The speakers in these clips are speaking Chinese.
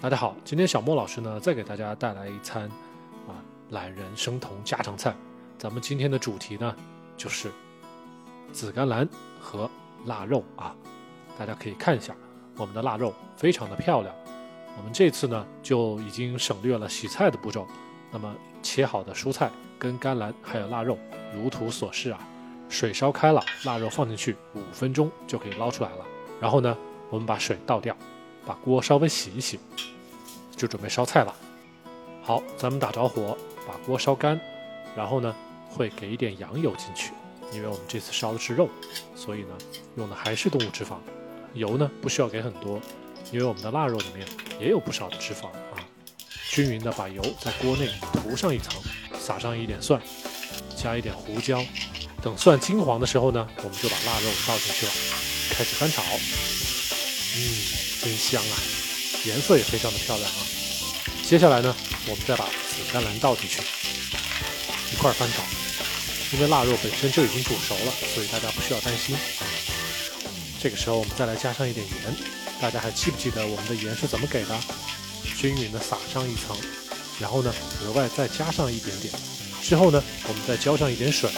大家好，今天小莫老师呢再给大家带来一餐啊懒人生酮家常菜。咱们今天的主题呢就是紫甘蓝和腊肉啊，大家可以看一下我们的腊肉非常的漂亮。我们这次呢就已经省略了洗菜的步骤，那么切好的蔬菜跟甘蓝还有腊肉如图所示啊，水烧开了，腊肉放进去五分钟就可以捞出来了。然后呢，我们把水倒掉。把锅稍微洗一洗，就准备烧菜了。好，咱们打着火，把锅烧干，然后呢，会给一点羊油进去，因为我们这次烧的是肉，所以呢，用的还是动物脂肪。油呢不需要给很多，因为我们的腊肉里面也有不少的脂肪啊。均匀的把油在锅内涂上一层，撒上一点蒜，加一点胡椒。等蒜金黄的时候呢，我们就把腊肉倒进去了，开始翻炒。嗯。真香啊，颜色也非常的漂亮啊。接下来呢，我们再把紫甘蓝倒进去，一块翻炒。因为腊肉本身就已经煮熟了，所以大家不需要担心。这个时候我们再来加上一点盐，大家还记不记得我们的盐是怎么给的？均匀的撒上一层，然后呢，额外再加上一点点。之后呢，我们再浇上一点水，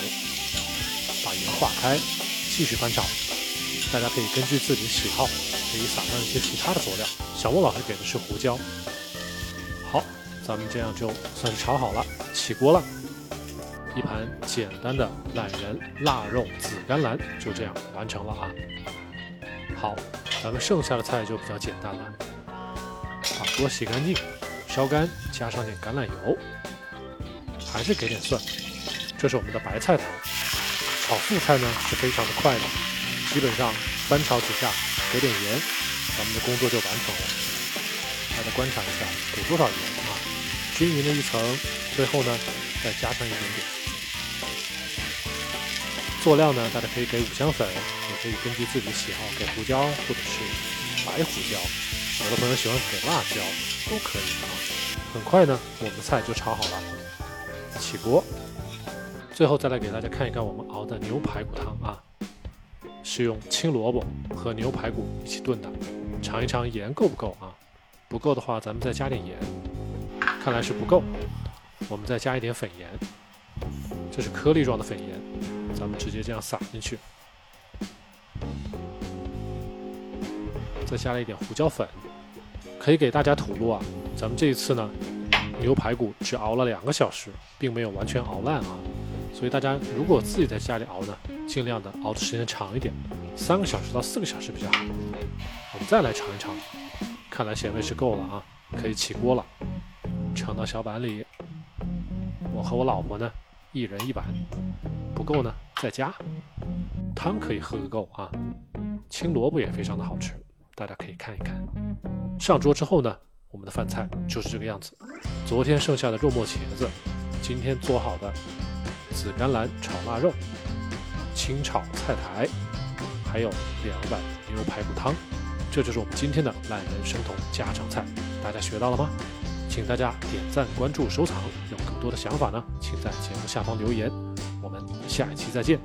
把盐化开，继续翻炒。大家可以根据自己的喜好。可以撒上一些其他的佐料，小莫老师给的是胡椒。好，咱们这样就算是炒好了，起锅了。一盘简单的懒人腊肉紫甘蓝就这样完成了啊。好，咱们剩下的菜就比较简单了，把锅洗干净，烧干，加上点橄榄油，还是给点蒜。这是我们的白菜头。炒素菜呢是非常的快的，基本上翻炒几下。给点盐，咱们的工作就完成了。大家观察一下，给多少盐啊？均匀的一层，最后呢再加上一点点。佐料呢，大家可以给五香粉，也可以根据自己喜好给胡椒或者是白胡椒。有的朋友喜欢给辣椒，都可以啊。很快呢，我们的菜就炒好了，起锅。最后再来给大家看一看我们熬的牛排骨汤啊。是用青萝卜和牛排骨一起炖的，尝一尝盐够不够啊？不够的话，咱们再加点盐。看来是不够，我们再加一点粉盐。这是颗粒状的粉盐，咱们直接这样撒进去。再加了一点胡椒粉，可以给大家吐露啊。咱们这一次呢，牛排骨只熬了两个小时，并没有完全熬烂啊。所以大家如果自己在家里熬呢，尽量的熬的时间长一点，三个小时到四个小时比较好。我们再来尝一尝，看来咸味是够了啊，可以起锅了，盛到小碗里。我和我老婆呢，一人一碗，不够呢再加。汤可以喝个够啊，青萝卜也非常的好吃，大家可以看一看。上桌之后呢，我们的饭菜就是这个样子。昨天剩下的肉末茄子，今天做好的。紫甘蓝炒腊肉，清炒菜苔，还有两碗牛排骨汤，这就是我们今天的懒人生酮家常菜。大家学到了吗？请大家点赞、关注、收藏。有更多的想法呢，请在节目下方留言。我们下一期再见。